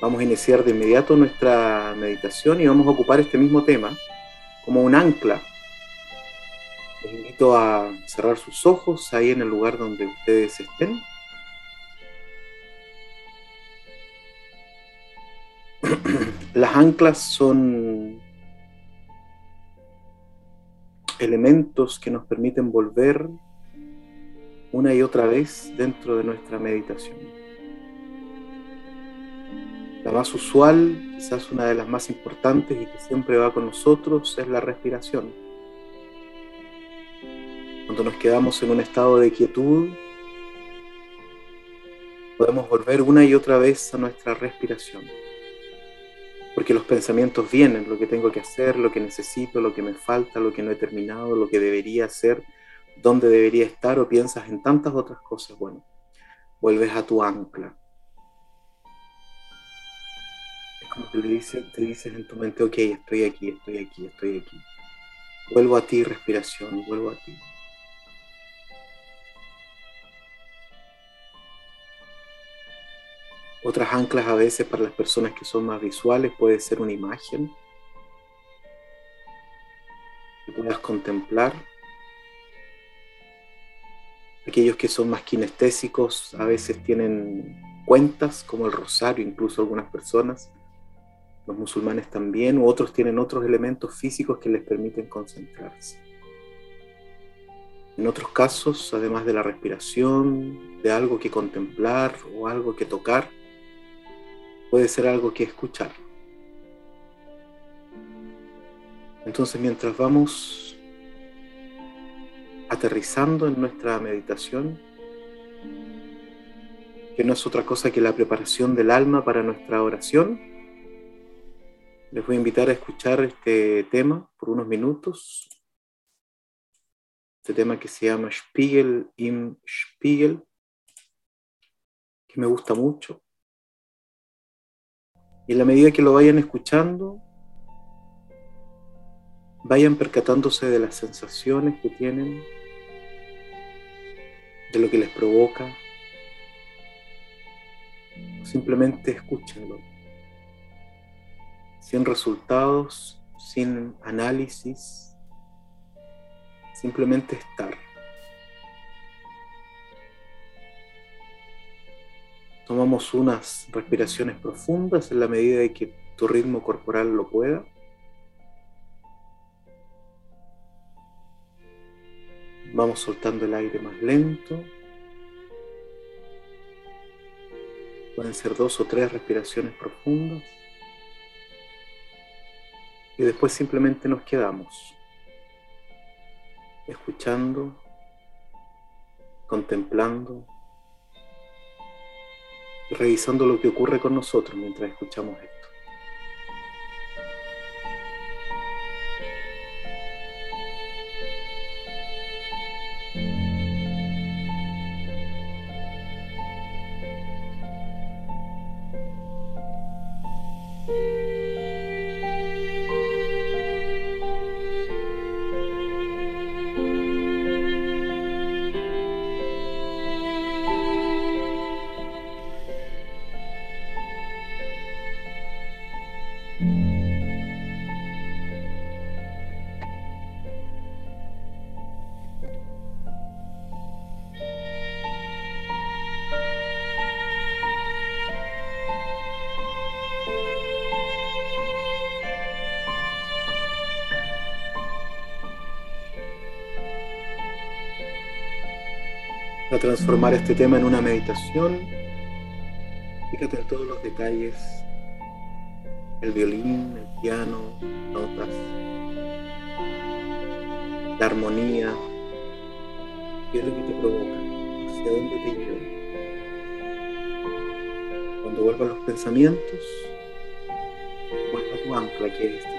Vamos a iniciar de inmediato nuestra meditación y vamos a ocupar este mismo tema como un ancla. Les invito a cerrar sus ojos ahí en el lugar donde ustedes estén. Las anclas son elementos que nos permiten volver una y otra vez dentro de nuestra meditación. La más usual, quizás una de las más importantes y que siempre va con nosotros, es la respiración. Cuando nos quedamos en un estado de quietud, podemos volver una y otra vez a nuestra respiración. Porque los pensamientos vienen, lo que tengo que hacer, lo que necesito, lo que me falta, lo que no he terminado, lo que debería hacer, dónde debería estar o piensas en tantas otras cosas. Bueno, vuelves a tu ancla. Le dices, te dices en tu mente, ok, estoy aquí, estoy aquí, estoy aquí. Vuelvo a ti, respiración, vuelvo a ti. Otras anclas a veces para las personas que son más visuales puede ser una imagen que puedas contemplar. Aquellos que son más kinestésicos a veces tienen cuentas como el rosario, incluso algunas personas, los musulmanes también, u otros tienen otros elementos físicos que les permiten concentrarse. En otros casos, además de la respiración, de algo que contemplar o algo que tocar, puede ser algo que escuchar. Entonces mientras vamos aterrizando en nuestra meditación, que no es otra cosa que la preparación del alma para nuestra oración, les voy a invitar a escuchar este tema por unos minutos. Este tema que se llama Spiegel im Spiegel, que me gusta mucho. Y en la medida que lo vayan escuchando, vayan percatándose de las sensaciones que tienen, de lo que les provoca. Simplemente escúchenlo, sin resultados, sin análisis, simplemente estar. Tomamos unas respiraciones profundas en la medida de que tu ritmo corporal lo pueda. Vamos soltando el aire más lento. Pueden ser dos o tres respiraciones profundas. Y después simplemente nos quedamos escuchando, contemplando revisando lo que ocurre con nosotros mientras escuchamos esto. A transformar este tema en una meditación. Fíjate en todos los detalles, el violín, el piano, notas, la armonía, qué es lo que te provoca, hacia dónde te lleva. Cuando vuelvan los pensamientos, vuelva tu ancla que es este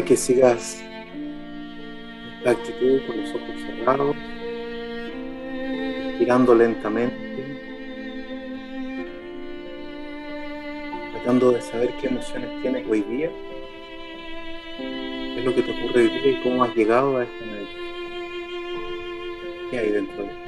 que sigas esta actitud con los ojos cerrados, respirando lentamente, tratando de saber qué emociones tienes hoy día, qué es lo que te ocurre hoy día y cómo has llegado a esta meditación. ¿Qué hay dentro de ti?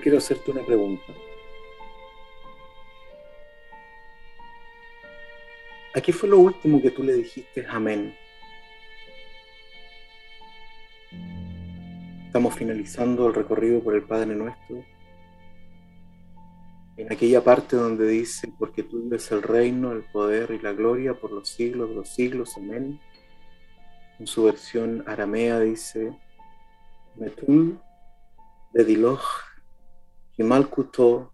Quiero hacerte una pregunta. ¿A qué fue lo último que tú le dijiste amén? Estamos finalizando el recorrido por el Padre Nuestro. En aquella parte donde dice, porque tú es el reino, el poder y la gloria por los siglos de los siglos, amén. En su versión aramea dice, Metul de Diloch Himalkuto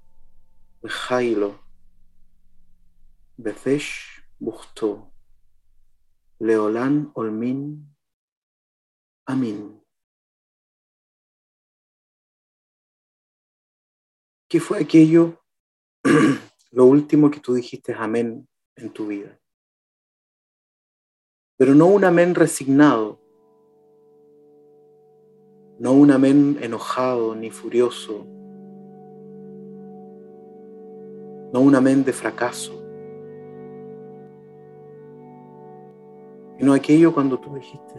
Bejailo, Befesh Busto, Leolán Olmin, Amin. ¿Qué fue aquello, lo último que tú dijiste amén en tu vida? Pero no un amén resignado, no un amén enojado ni furioso, no un amén de fracaso, sino aquello cuando tú dijiste,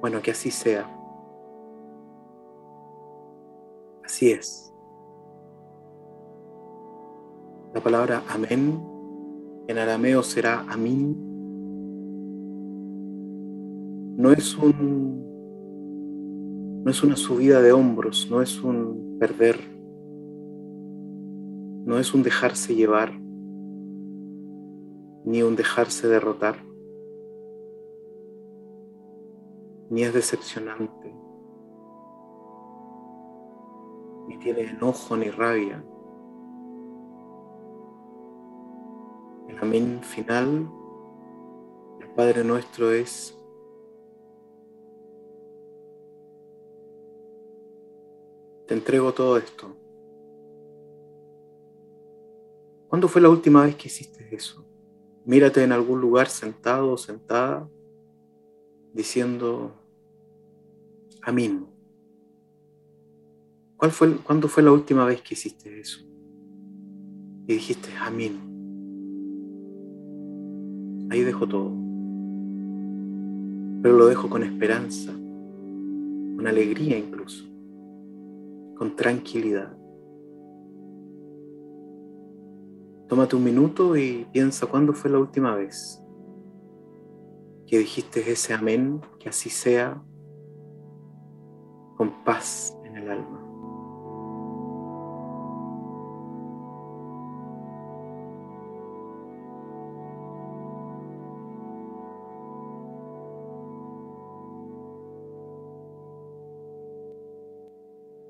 bueno, que así sea. Así es. La palabra amén en arameo será amín. No es un no es una subida de hombros, no es un perder no es un dejarse llevar, ni un dejarse derrotar, ni es decepcionante, ni tiene enojo ni rabia. El amén final el Padre nuestro es te entrego todo esto. ¿Cuándo fue la última vez que hiciste eso? Mírate en algún lugar sentado o sentada diciendo amén. ¿Cuál fue, ¿Cuándo fue la última vez que hiciste eso? Y dijiste amén. Ahí dejo todo. Pero lo dejo con esperanza, con alegría incluso, con tranquilidad. Tómate un minuto y piensa cuándo fue la última vez que dijiste ese amén, que así sea, con paz en el alma.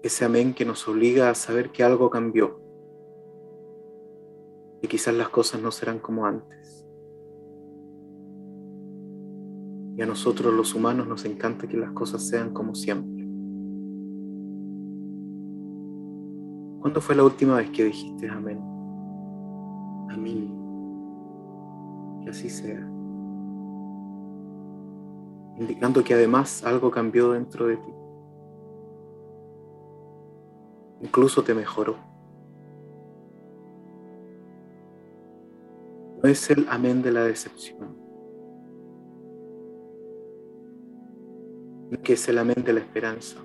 Ese amén que nos obliga a saber que algo cambió y quizás las cosas no serán como antes. Y a nosotros los humanos nos encanta que las cosas sean como siempre. ¿Cuándo fue la última vez que dijiste amén? Amén. Que así sea. Indicando que además algo cambió dentro de ti. Incluso te mejoró. Es el amén de la decepción, que es el amén de la esperanza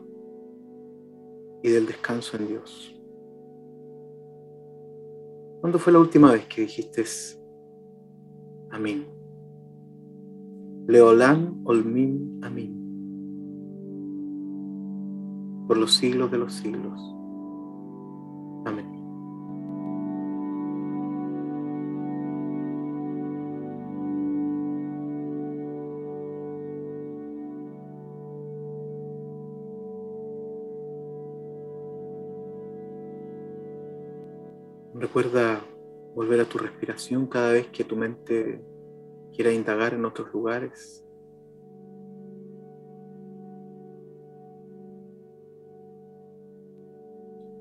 y del descanso en Dios. ¿Cuándo fue la última vez que dijiste amén? Leolán Olmin Amén. Por los siglos de los siglos. Recuerda volver a tu respiración cada vez que tu mente quiera indagar en otros lugares.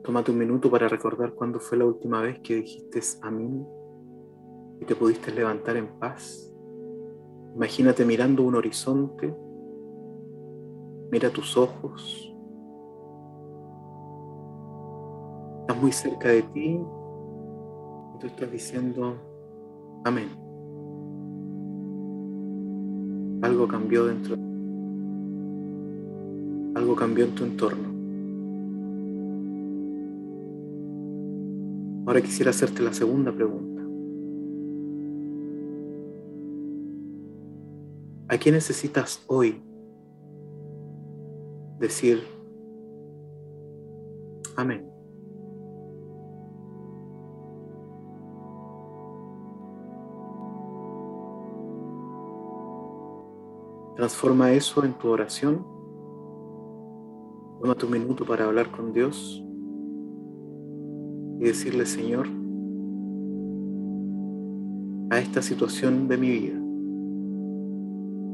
Tómate un minuto para recordar cuándo fue la última vez que dijiste amén y te pudiste levantar en paz. Imagínate mirando un horizonte, mira tus ojos, estás muy cerca de ti tú estás diciendo amén. Algo cambió dentro, algo cambió en tu entorno. Ahora quisiera hacerte la segunda pregunta. ¿A quién necesitas hoy decir amén? Transforma eso en tu oración. Toma tu minuto para hablar con Dios y decirle, Señor, a esta situación de mi vida,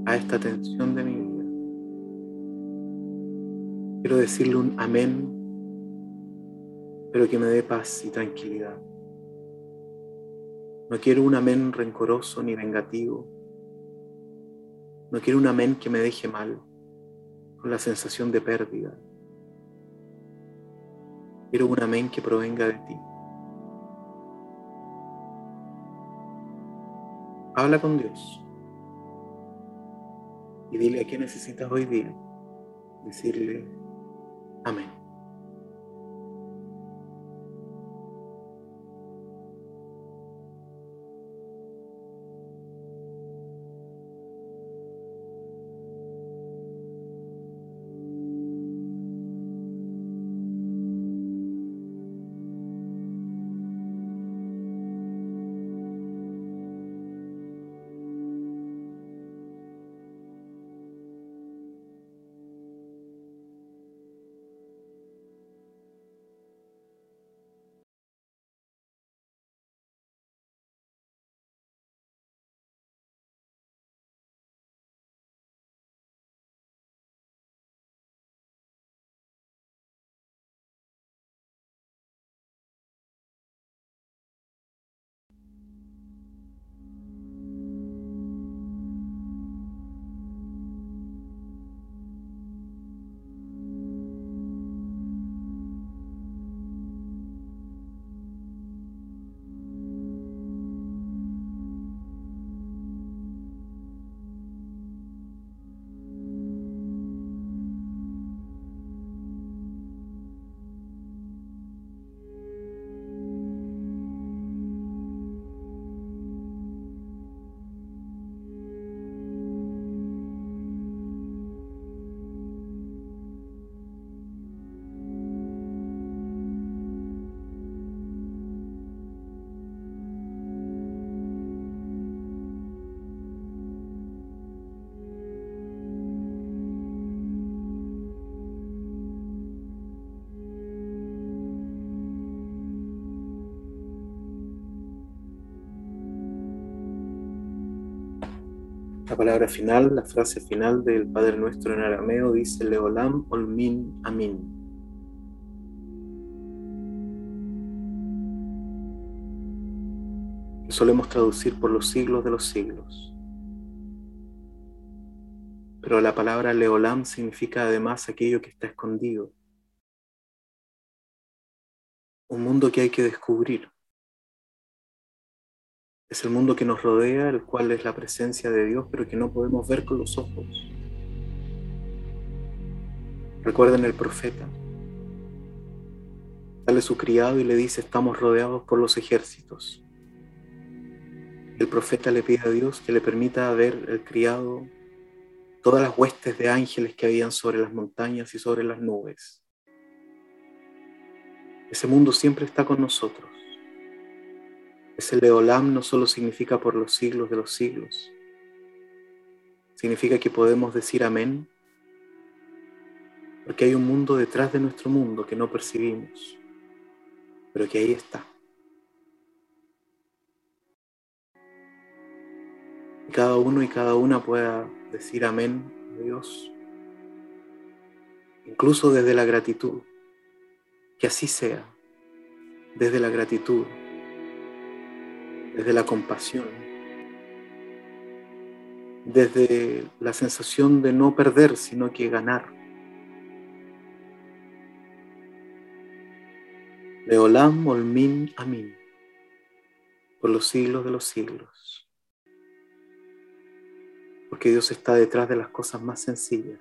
a esta tensión de mi vida, quiero decirle un amén, pero que me dé paz y tranquilidad. No quiero un amén rencoroso ni vengativo. No quiero un amén que me deje mal, con la sensación de pérdida. Quiero un amén que provenga de ti. Habla con Dios y dile a quién necesitas hoy día. Decirle amén. Palabra final, la frase final del Padre Nuestro en arameo dice Leolam Olmin Amin. Que solemos traducir por los siglos de los siglos. Pero la palabra Leolam significa además aquello que está escondido. Un mundo que hay que descubrir es el mundo que nos rodea, el cual es la presencia de Dios, pero que no podemos ver con los ojos. Recuerden el profeta. Sale su criado y le dice, estamos rodeados por los ejércitos. El profeta le pide a Dios que le permita ver el criado todas las huestes de ángeles que habían sobre las montañas y sobre las nubes. Ese mundo siempre está con nosotros. Ese Leolam no solo significa por los siglos de los siglos, significa que podemos decir amén, porque hay un mundo detrás de nuestro mundo que no percibimos, pero que ahí está. Y cada uno y cada una pueda decir amén a Dios, incluso desde la gratitud, que así sea, desde la gratitud desde la compasión, desde la sensación de no perder, sino que ganar. De Olam, Olmin, Amin, por los siglos de los siglos. Porque Dios está detrás de las cosas más sencillas.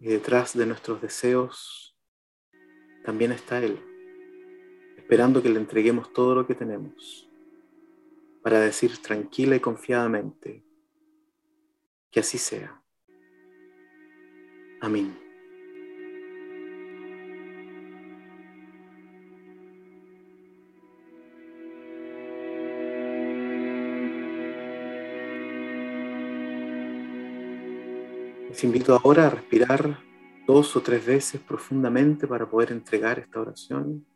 Y detrás de nuestros deseos también está Él esperando que le entreguemos todo lo que tenemos, para decir tranquila y confiadamente, que así sea. Amén. Les invito ahora a respirar dos o tres veces profundamente para poder entregar esta oración.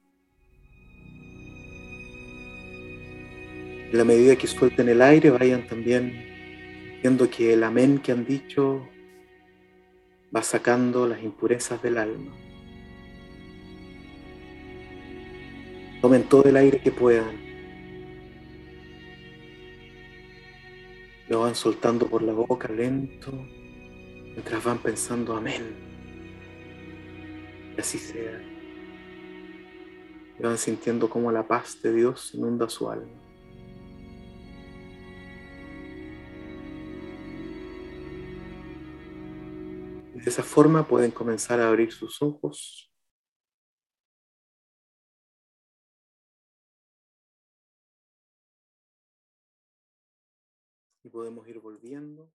En la medida que suelten el aire, vayan también viendo que el amén que han dicho va sacando las impurezas del alma. Tomen todo el aire que puedan. Lo van soltando por la boca lento, mientras van pensando amén. Y así sea. Y van sintiendo como la paz de Dios inunda su alma. De esa forma pueden comenzar a abrir sus ojos. Y podemos ir volviendo.